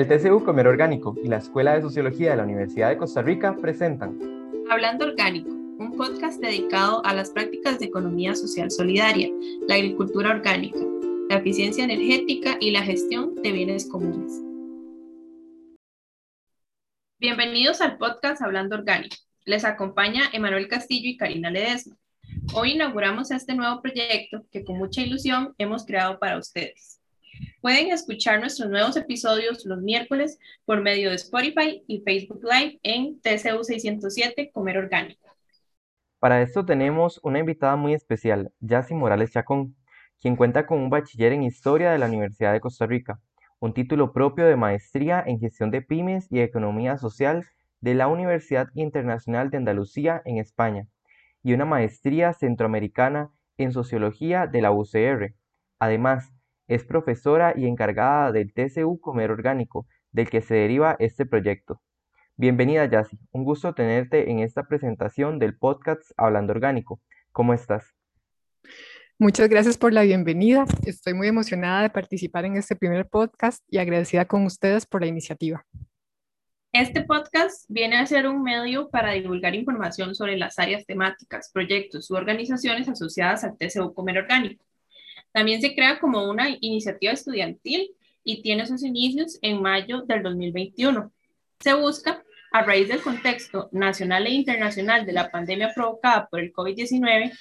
El TCU Comer Orgánico y la Escuela de Sociología de la Universidad de Costa Rica presentan Hablando Orgánico, un podcast dedicado a las prácticas de economía social solidaria, la agricultura orgánica, la eficiencia energética y la gestión de bienes comunes. Bienvenidos al podcast Hablando Orgánico. Les acompaña Emanuel Castillo y Karina Ledesma. Hoy inauguramos este nuevo proyecto que con mucha ilusión hemos creado para ustedes. Pueden escuchar nuestros nuevos episodios los miércoles por medio de Spotify y Facebook Live en TCU 607 Comer Orgánico. Para esto tenemos una invitada muy especial, Yassi Morales Chacón, quien cuenta con un bachiller en Historia de la Universidad de Costa Rica, un título propio de maestría en Gestión de Pymes y Economía Social de la Universidad Internacional de Andalucía en España, y una maestría centroamericana en Sociología de la UCR. Además, es profesora y encargada del TCU Comer Orgánico, del que se deriva este proyecto. Bienvenida, Yassi. Un gusto tenerte en esta presentación del podcast Hablando Orgánico. ¿Cómo estás? Muchas gracias por la bienvenida. Estoy muy emocionada de participar en este primer podcast y agradecida con ustedes por la iniciativa. Este podcast viene a ser un medio para divulgar información sobre las áreas temáticas, proyectos u organizaciones asociadas al TCU Comer Orgánico. También se crea como una iniciativa estudiantil y tiene sus inicios en mayo del 2021. Se busca, a raíz del contexto nacional e internacional de la pandemia provocada por el COVID-19,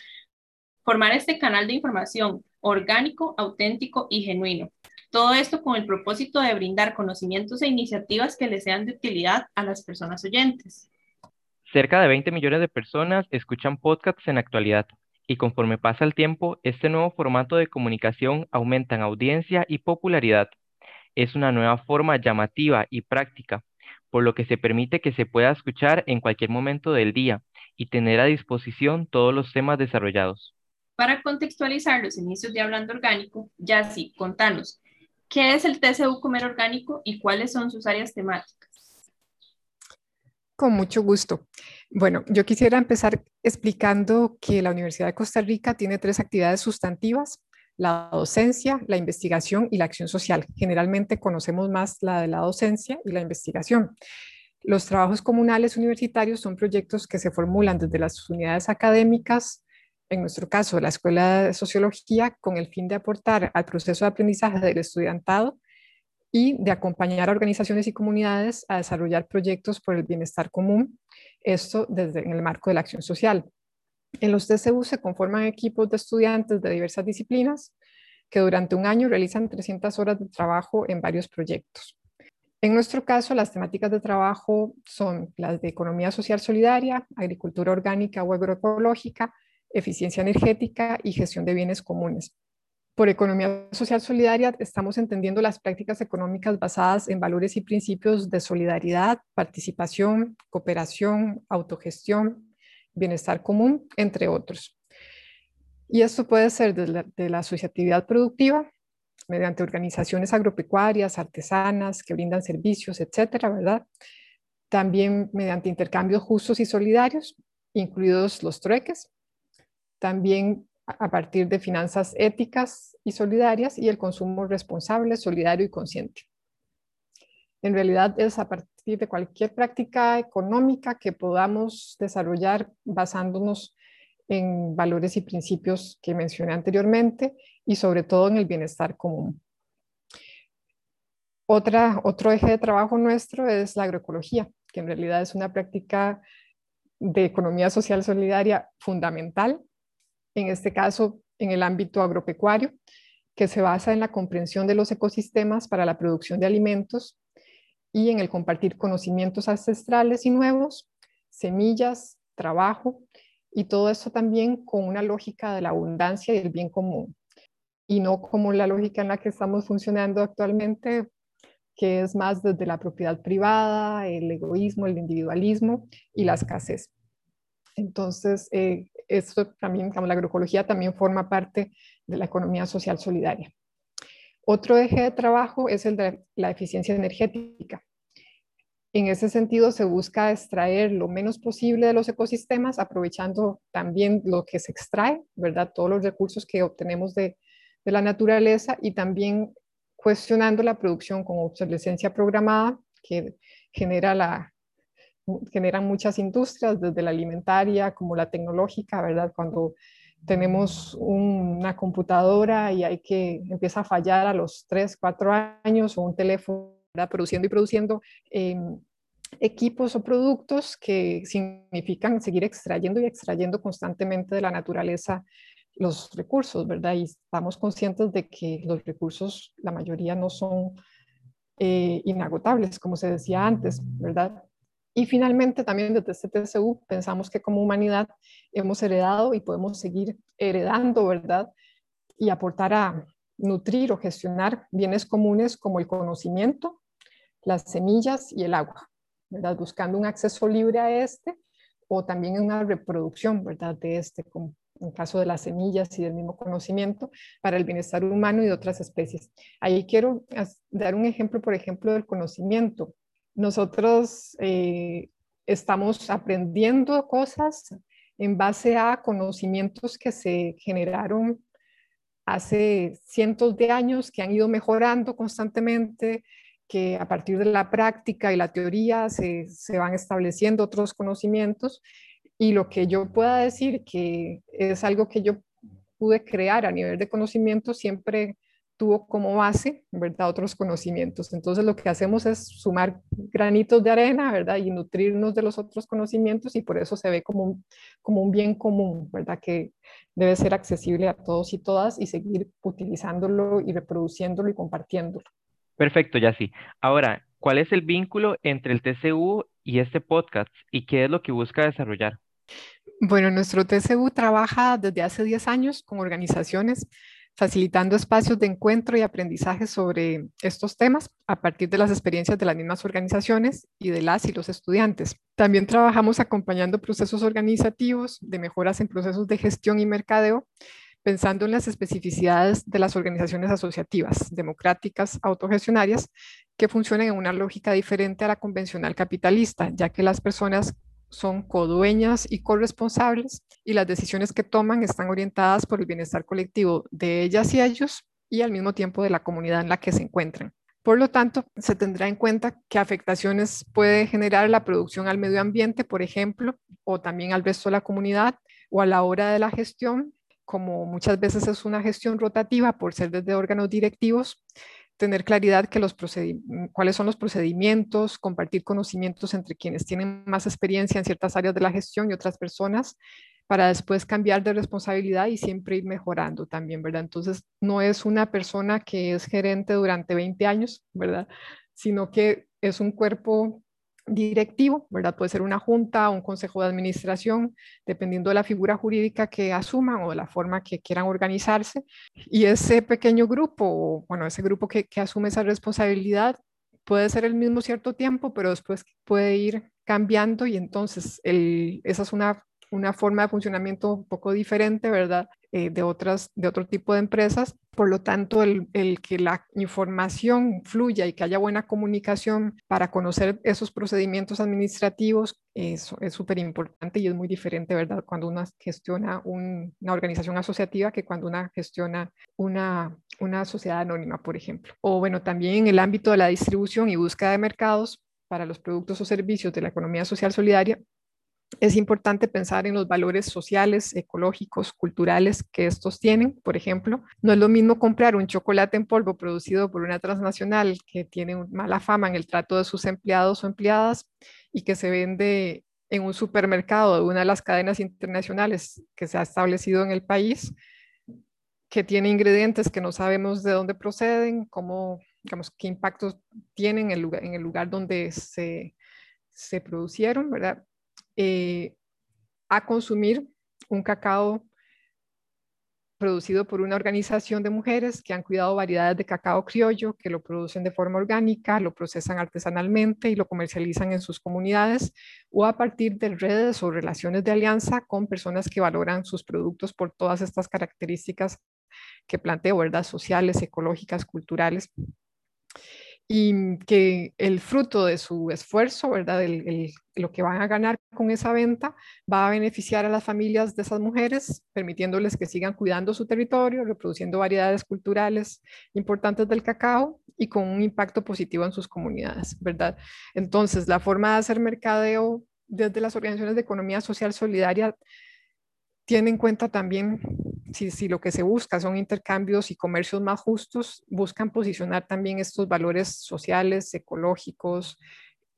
formar este canal de información orgánico, auténtico y genuino. Todo esto con el propósito de brindar conocimientos e iniciativas que les sean de utilidad a las personas oyentes. Cerca de 20 millones de personas escuchan podcasts en la actualidad y conforme pasa el tiempo, este nuevo formato de comunicación aumenta en audiencia y popularidad. Es una nueva forma llamativa y práctica, por lo que se permite que se pueda escuchar en cualquier momento del día y tener a disposición todos los temas desarrollados. Para contextualizar los inicios de Hablando Orgánico, ya sí, contanos, ¿qué es el TCU Comer Orgánico y cuáles son sus áreas temáticas? Con mucho gusto. Bueno, yo quisiera empezar explicando que la Universidad de Costa Rica tiene tres actividades sustantivas, la docencia, la investigación y la acción social. Generalmente conocemos más la de la docencia y la investigación. Los trabajos comunales universitarios son proyectos que se formulan desde las unidades académicas, en nuestro caso la Escuela de Sociología, con el fin de aportar al proceso de aprendizaje del estudiantado y de acompañar a organizaciones y comunidades a desarrollar proyectos por el bienestar común, esto desde en el marco de la acción social. En los TCU se conforman equipos de estudiantes de diversas disciplinas que durante un año realizan 300 horas de trabajo en varios proyectos. En nuestro caso, las temáticas de trabajo son las de economía social solidaria, agricultura orgánica o agroecológica, eficiencia energética y gestión de bienes comunes. Por economía social solidaria estamos entendiendo las prácticas económicas basadas en valores y principios de solidaridad, participación, cooperación, autogestión, bienestar común, entre otros. Y esto puede ser desde la, asociatividad productiva, mediante organizaciones agropecuarias, artesanas, que brindan servicios, etcétera, ¿verdad? También mediante intercambios justos y solidarios, incluidos los trueques. También a partir de finanzas éticas y solidarias y el consumo responsable, solidario y consciente. En realidad es a partir de cualquier práctica económica que podamos desarrollar basándonos en valores y principios que mencioné anteriormente y sobre todo en el bienestar común. Otra, otro eje de trabajo nuestro es la agroecología, que en realidad es una práctica de economía social solidaria fundamental en este caso en el ámbito agropecuario, que se basa en la comprensión de los ecosistemas para la producción de alimentos y en el compartir conocimientos ancestrales y nuevos, semillas, trabajo, y todo esto también con una lógica de la abundancia y el bien común, y no como la lógica en la que estamos funcionando actualmente, que es más desde la propiedad privada, el egoísmo, el individualismo y la escasez. Entonces, eh, esto también, la agroecología también forma parte de la economía social solidaria. Otro eje de trabajo es el de la eficiencia energética. En ese sentido, se busca extraer lo menos posible de los ecosistemas, aprovechando también lo que se extrae, ¿verdad? Todos los recursos que obtenemos de, de la naturaleza y también cuestionando la producción con obsolescencia programada que genera la, generan muchas industrias, desde la alimentaria como la tecnológica, ¿verdad? Cuando tenemos una computadora y hay que empieza a fallar a los 3, 4 años o un teléfono produciendo y produciendo em, equipos o productos que significan seguir extrayendo y extrayendo constantemente de la naturaleza los recursos, ¿verdad? Y estamos conscientes de que los recursos, la mayoría no son eh, inagotables, como se decía antes, ¿verdad? Y finalmente, también desde este TCU pensamos que como humanidad hemos heredado y podemos seguir heredando, ¿verdad? Y aportar a nutrir o gestionar bienes comunes como el conocimiento, las semillas y el agua, ¿verdad? Buscando un acceso libre a este o también una reproducción, ¿verdad? De este, como en caso de las semillas y del mismo conocimiento, para el bienestar humano y de otras especies. Ahí quiero dar un ejemplo, por ejemplo, del conocimiento. Nosotros eh, estamos aprendiendo cosas en base a conocimientos que se generaron hace cientos de años, que han ido mejorando constantemente, que a partir de la práctica y la teoría se, se van estableciendo otros conocimientos. Y lo que yo pueda decir que es algo que yo pude crear a nivel de conocimiento siempre tuvo como base, ¿verdad? Otros conocimientos. Entonces lo que hacemos es sumar granitos de arena, ¿verdad? Y nutrirnos de los otros conocimientos y por eso se ve como un, como un bien común, ¿verdad? Que debe ser accesible a todos y todas y seguir utilizándolo y reproduciéndolo y compartiéndolo. Perfecto, sí. Ahora, ¿cuál es el vínculo entre el TCU y este podcast y qué es lo que busca desarrollar? Bueno, nuestro TCU trabaja desde hace 10 años con organizaciones facilitando espacios de encuentro y aprendizaje sobre estos temas a partir de las experiencias de las mismas organizaciones y de las y los estudiantes. También trabajamos acompañando procesos organizativos de mejoras en procesos de gestión y mercadeo, pensando en las especificidades de las organizaciones asociativas, democráticas, autogestionarias, que funcionan en una lógica diferente a la convencional capitalista, ya que las personas son codueñas y corresponsables y las decisiones que toman están orientadas por el bienestar colectivo de ellas y ellos y al mismo tiempo de la comunidad en la que se encuentran. Por lo tanto, se tendrá en cuenta qué afectaciones puede generar la producción al medio ambiente, por ejemplo, o también al resto de la comunidad o a la hora de la gestión, como muchas veces es una gestión rotativa por ser desde órganos directivos, tener claridad que los cuáles son los procedimientos, compartir conocimientos entre quienes tienen más experiencia en ciertas áreas de la gestión y otras personas para después cambiar de responsabilidad y siempre ir mejorando también, ¿verdad? Entonces, no es una persona que es gerente durante 20 años, ¿verdad? Sino que es un cuerpo directivo, ¿verdad? Puede ser una junta un consejo de administración, dependiendo de la figura jurídica que asuman o de la forma que quieran organizarse. Y ese pequeño grupo, bueno, ese grupo que, que asume esa responsabilidad puede ser el mismo cierto tiempo, pero después puede ir cambiando y entonces esa es una una forma de funcionamiento un poco diferente, ¿verdad? Eh, de, otras, de otro tipo de empresas. Por lo tanto, el, el, que la información fluya y que haya buena comunicación para conocer esos procedimientos administrativos es súper importante y es muy diferente, ¿verdad? Cuando uno gestiona una organización asociativa que cuando una gestiona una, una sociedad anónima, por ejemplo. O bueno, también en el ámbito de la distribución y búsqueda de mercados para los productos o servicios de la economía social solidaria, es importante pensar en los valores sociales, ecológicos, culturales que estos tienen. Por ejemplo, no es lo mismo comprar un chocolate en polvo producido por una transnacional que tiene mala fama en el trato de sus empleados o empleadas y que se vende en un supermercado de una de las cadenas internacionales que se ha establecido en el país, que tiene ingredientes que no sabemos de dónde proceden, cómo, digamos, qué impactos tienen en el lugar, en el lugar donde se, se producieron, ¿verdad? Eh, a consumir un cacao producido por una organización de mujeres que han cuidado variedades de cacao criollo, que lo producen de forma orgánica, lo procesan artesanalmente y lo comercializan en sus comunidades, o a partir de redes o relaciones de alianza con personas que valoran sus productos por todas estas características que planteo, ¿verdad? Sociales, ecológicas, culturales. Y que el fruto de su esfuerzo, ¿verdad? lo que van a ganar con esa venta va a beneficiar a las familias de esas mujeres, permitiéndoles que sigan cuidando su territorio, reproduciendo variedades culturales importantes del cacao y con un impacto positivo en sus comunidades, ¿verdad? Entonces, la forma de hacer mercadeo desde las organizaciones de economía social solidaria tiene en cuenta también, si, lo que se busca son intercambios y comercios más justos, buscan posicionar también estos valores sociales, ecológicos,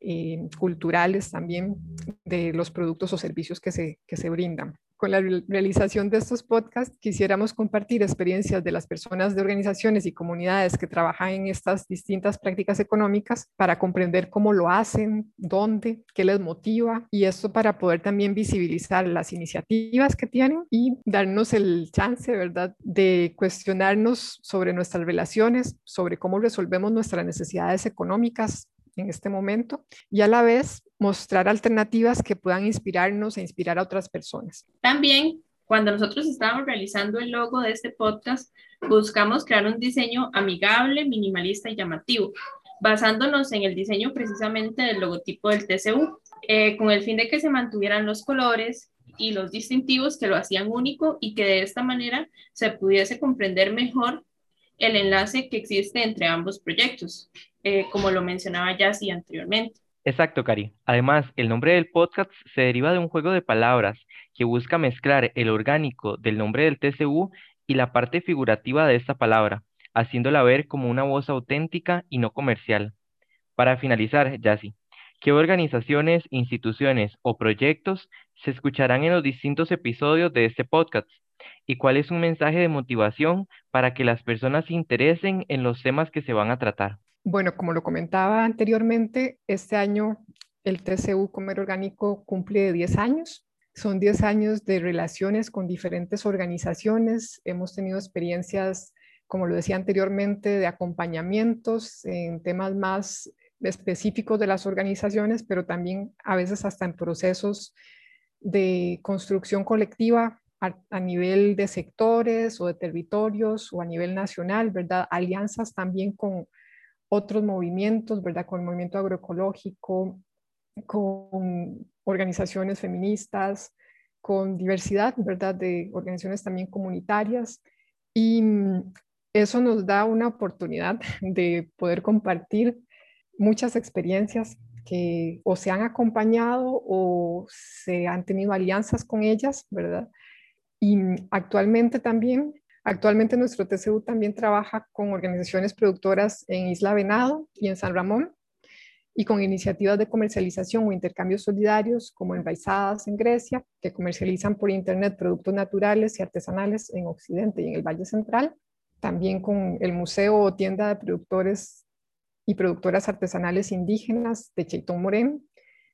eh, culturales también de los productos o servicios que se, que se brindan con la realización de estos podcasts quisiéramos compartir experiencias de las personas de organizaciones y comunidades que trabajan en estas distintas prácticas económicas para comprender cómo lo hacen, dónde, qué les motiva y esto para poder también visibilizar las iniciativas que tienen y darnos el chance, ¿verdad?, de cuestionarnos sobre nuestras relaciones, sobre cómo resolvemos nuestras necesidades económicas en este momento y a la vez mostrar alternativas que puedan inspirarnos e inspirar a otras personas. También, cuando nosotros estábamos realizando el logo de este podcast, buscamos crear un diseño amigable, minimalista y llamativo, basándonos en el diseño precisamente del logotipo del TCU, eh, con el fin de que se mantuvieran los colores y los distintivos que lo hacían único y que de esta manera se pudiese comprender mejor el enlace que existe entre ambos proyectos. Eh, como lo mencionaba Yassi anteriormente. Exacto, Cari. Además, el nombre del podcast se deriva de un juego de palabras que busca mezclar el orgánico del nombre del TCU y la parte figurativa de esta palabra, haciéndola ver como una voz auténtica y no comercial. Para finalizar, Yassi, ¿qué organizaciones, instituciones o proyectos se escucharán en los distintos episodios de este podcast? ¿Y cuál es un mensaje de motivación para que las personas se interesen en los temas que se van a tratar? Bueno, como lo comentaba anteriormente, este año el TCU Comer Orgánico cumple 10 años. Son 10 años de relaciones con diferentes organizaciones. Hemos tenido experiencias, como lo decía anteriormente, de acompañamientos en temas más específicos de las organizaciones, pero también a veces hasta en procesos de construcción colectiva a, a, nivel de sectores o de territorios o a nivel nacional, ¿verdad? Alianzas también con otros movimientos, ¿verdad? Con el movimiento agroecológico, con organizaciones feministas, con diversidad, ¿verdad? De organizaciones también comunitarias. Y mm, eso nos da una oportunidad de poder compartir muchas experiencias que o se han acompañado o se han tenido alianzas con ellas, ¿verdad? Y mm, actualmente también Actualmente nuestro TCU también trabaja con organizaciones productoras en Isla Venado y en San Ramón y con iniciativas de comercialización o intercambios solidarios como en Baizadas en Grecia, que comercializan por Internet productos naturales y artesanales en Occidente y en el Valle Central. También con el Museo o Tienda de Productores y Productoras Artesanales Indígenas de Cheitón Morén,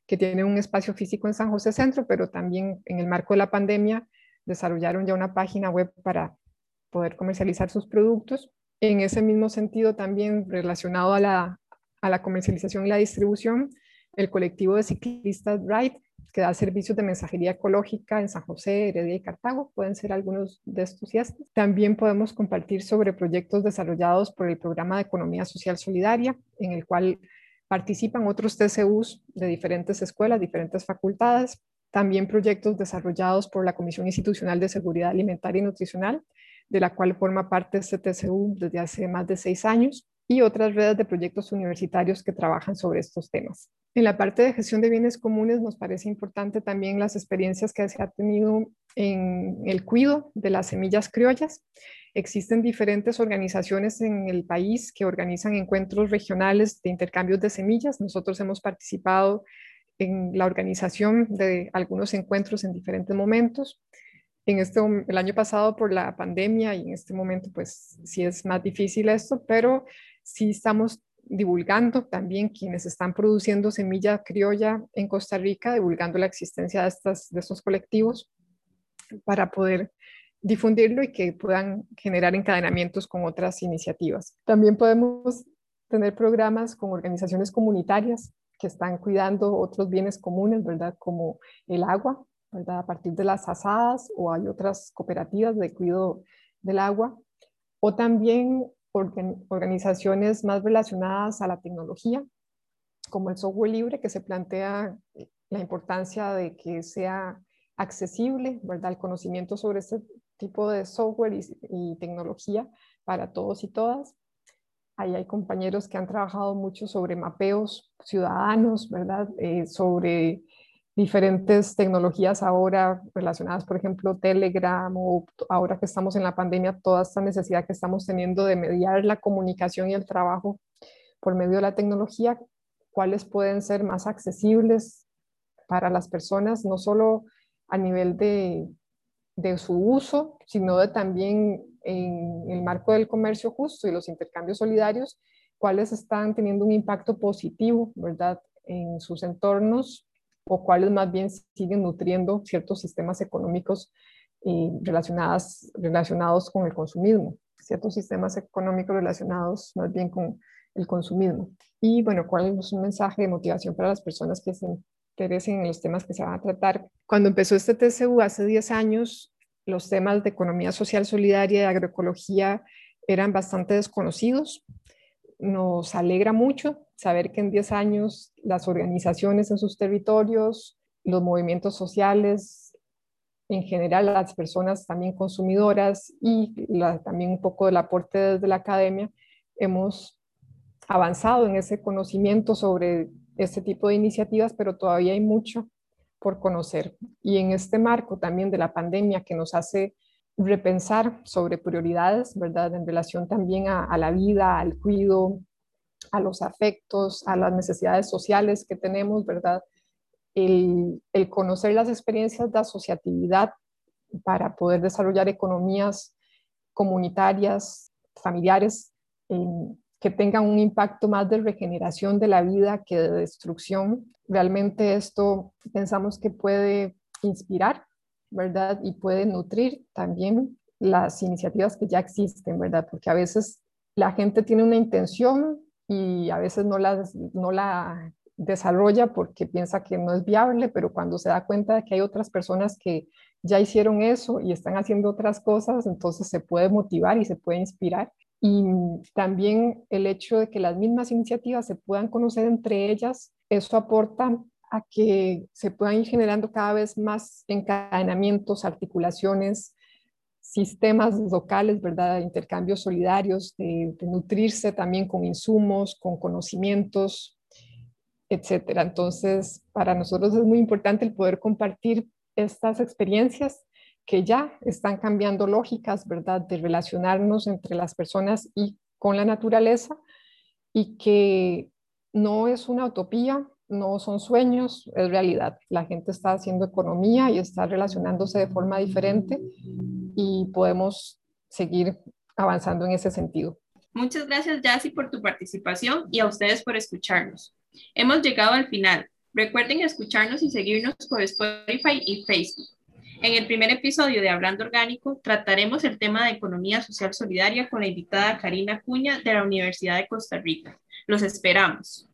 que tiene un espacio físico en San José Centro, pero también en el marco de la pandemia desarrollaron ya una página web para poder comercializar sus productos. En ese mismo sentido, también relacionado a la, a la comercialización y la distribución, el colectivo de ciclistas Ride, que da servicios de mensajería ecológica en San José, Heredia y Cartago, pueden ser algunos de estos. También podemos compartir sobre proyectos desarrollados por el Programa de Economía Social Solidaria, en el cual participan otros TCUs de diferentes escuelas, diferentes facultades, también proyectos desarrollados por la Comisión Institucional de Seguridad Alimentaria y Nutricional, de la cual forma parte este TCU desde hace más de seis años, y otras redes de proyectos universitarios que trabajan sobre estos temas. En la parte de gestión de bienes comunes nos parece importante también las experiencias que se ha tenido en el cuido de las semillas criollas. Existen diferentes organizaciones en el país que organizan encuentros regionales de intercambios de semillas. Nosotros hemos participado en la organización de algunos encuentros en diferentes momentos en este, el año pasado por la pandemia y en este momento pues sí es más difícil esto, pero sí estamos divulgando también quienes están produciendo semilla criolla en Costa Rica, divulgando la existencia de, estas, de estos colectivos para poder difundirlo y que puedan generar encadenamientos con otras iniciativas. También podemos tener programas con organizaciones comunitarias que están cuidando otros bienes comunes, ¿verdad? Como el agua, a partir de las asadas o hay otras cooperativas de cuidado del agua, o también organizaciones más relacionadas a la tecnología, como el software libre, que se plantea la importancia de que sea accesible, ¿verdad? El conocimiento sobre este tipo de software y, tecnología para todos y todas. Ahí hay compañeros que han trabajado mucho sobre mapeos ciudadanos, ¿verdad? Eh, sobre diferentes tecnologías ahora relacionadas, por ejemplo, Telegram o ahora que estamos en la pandemia, toda esta necesidad que estamos teniendo de mediar la comunicación y el trabajo por medio de la tecnología, cuáles pueden ser más accesibles para las personas, no solo a nivel de, de su uso, sino de también en el marco del comercio justo y los intercambios solidarios, cuáles están teniendo un impacto positivo, ¿verdad?, en sus entornos o cuáles más bien siguen nutriendo ciertos sistemas económicos eh, relacionados, relacionados con el consumismo, ciertos sistemas económicos relacionados más bien con el consumismo. Y bueno, cuál es un mensaje de motivación para las personas que se interesen en los temas que se van a tratar. Cuando empezó este TCU hace 10 años, los temas de economía social solidaria y agroecología eran bastante desconocidos. Nos alegra mucho saber que en 10 años las organizaciones en sus territorios, los movimientos sociales, en general las personas también consumidoras y también un poco del aporte desde la academia, hemos avanzado en ese conocimiento sobre este tipo de iniciativas, pero todavía hay mucho por conocer. Y en este marco también de la pandemia que nos hace repensar sobre prioridades, ¿verdad? En relación también a, a la vida, al cuidado, a los afectos, a las necesidades sociales que tenemos, ¿verdad? El, conocer las experiencias de asociatividad para poder desarrollar economías comunitarias, familiares, que tengan un impacto más de regeneración de la vida que de destrucción. Realmente esto pensamos que puede inspirar, ¿verdad? Y puede nutrir también las iniciativas que ya existen, ¿verdad? Porque a veces la gente tiene una intención y a veces no la, no la desarrolla porque piensa que no es viable, pero cuando se da cuenta de que hay otras personas que ya hicieron eso y están haciendo otras cosas, entonces se puede motivar y se puede inspirar. Y también el hecho de que las mismas iniciativas se puedan conocer entre ellas, eso aporta a que se puedan ir generando cada vez más encadenamientos, articulaciones, sistemas locales, ¿verdad? De intercambios solidarios, de, nutrirse también con insumos, con conocimientos, etcétera. Entonces, para nosotros es muy importante el poder compartir estas experiencias que ya están cambiando lógicas, ¿verdad? De relacionarnos entre las personas y con la naturaleza y que no es una utopía, no son sueños, es realidad. La gente está haciendo economía y está relacionándose de forma diferente y podemos seguir avanzando en ese sentido. Muchas gracias, Yassi, por tu participación y a ustedes por escucharnos. Hemos llegado al final. Recuerden escucharnos y seguirnos por Spotify y Facebook. En el primer episodio de Hablando Orgánico trataremos el tema de economía social solidaria con la invitada Karina Cuña de la Universidad de Costa Rica. Los esperamos.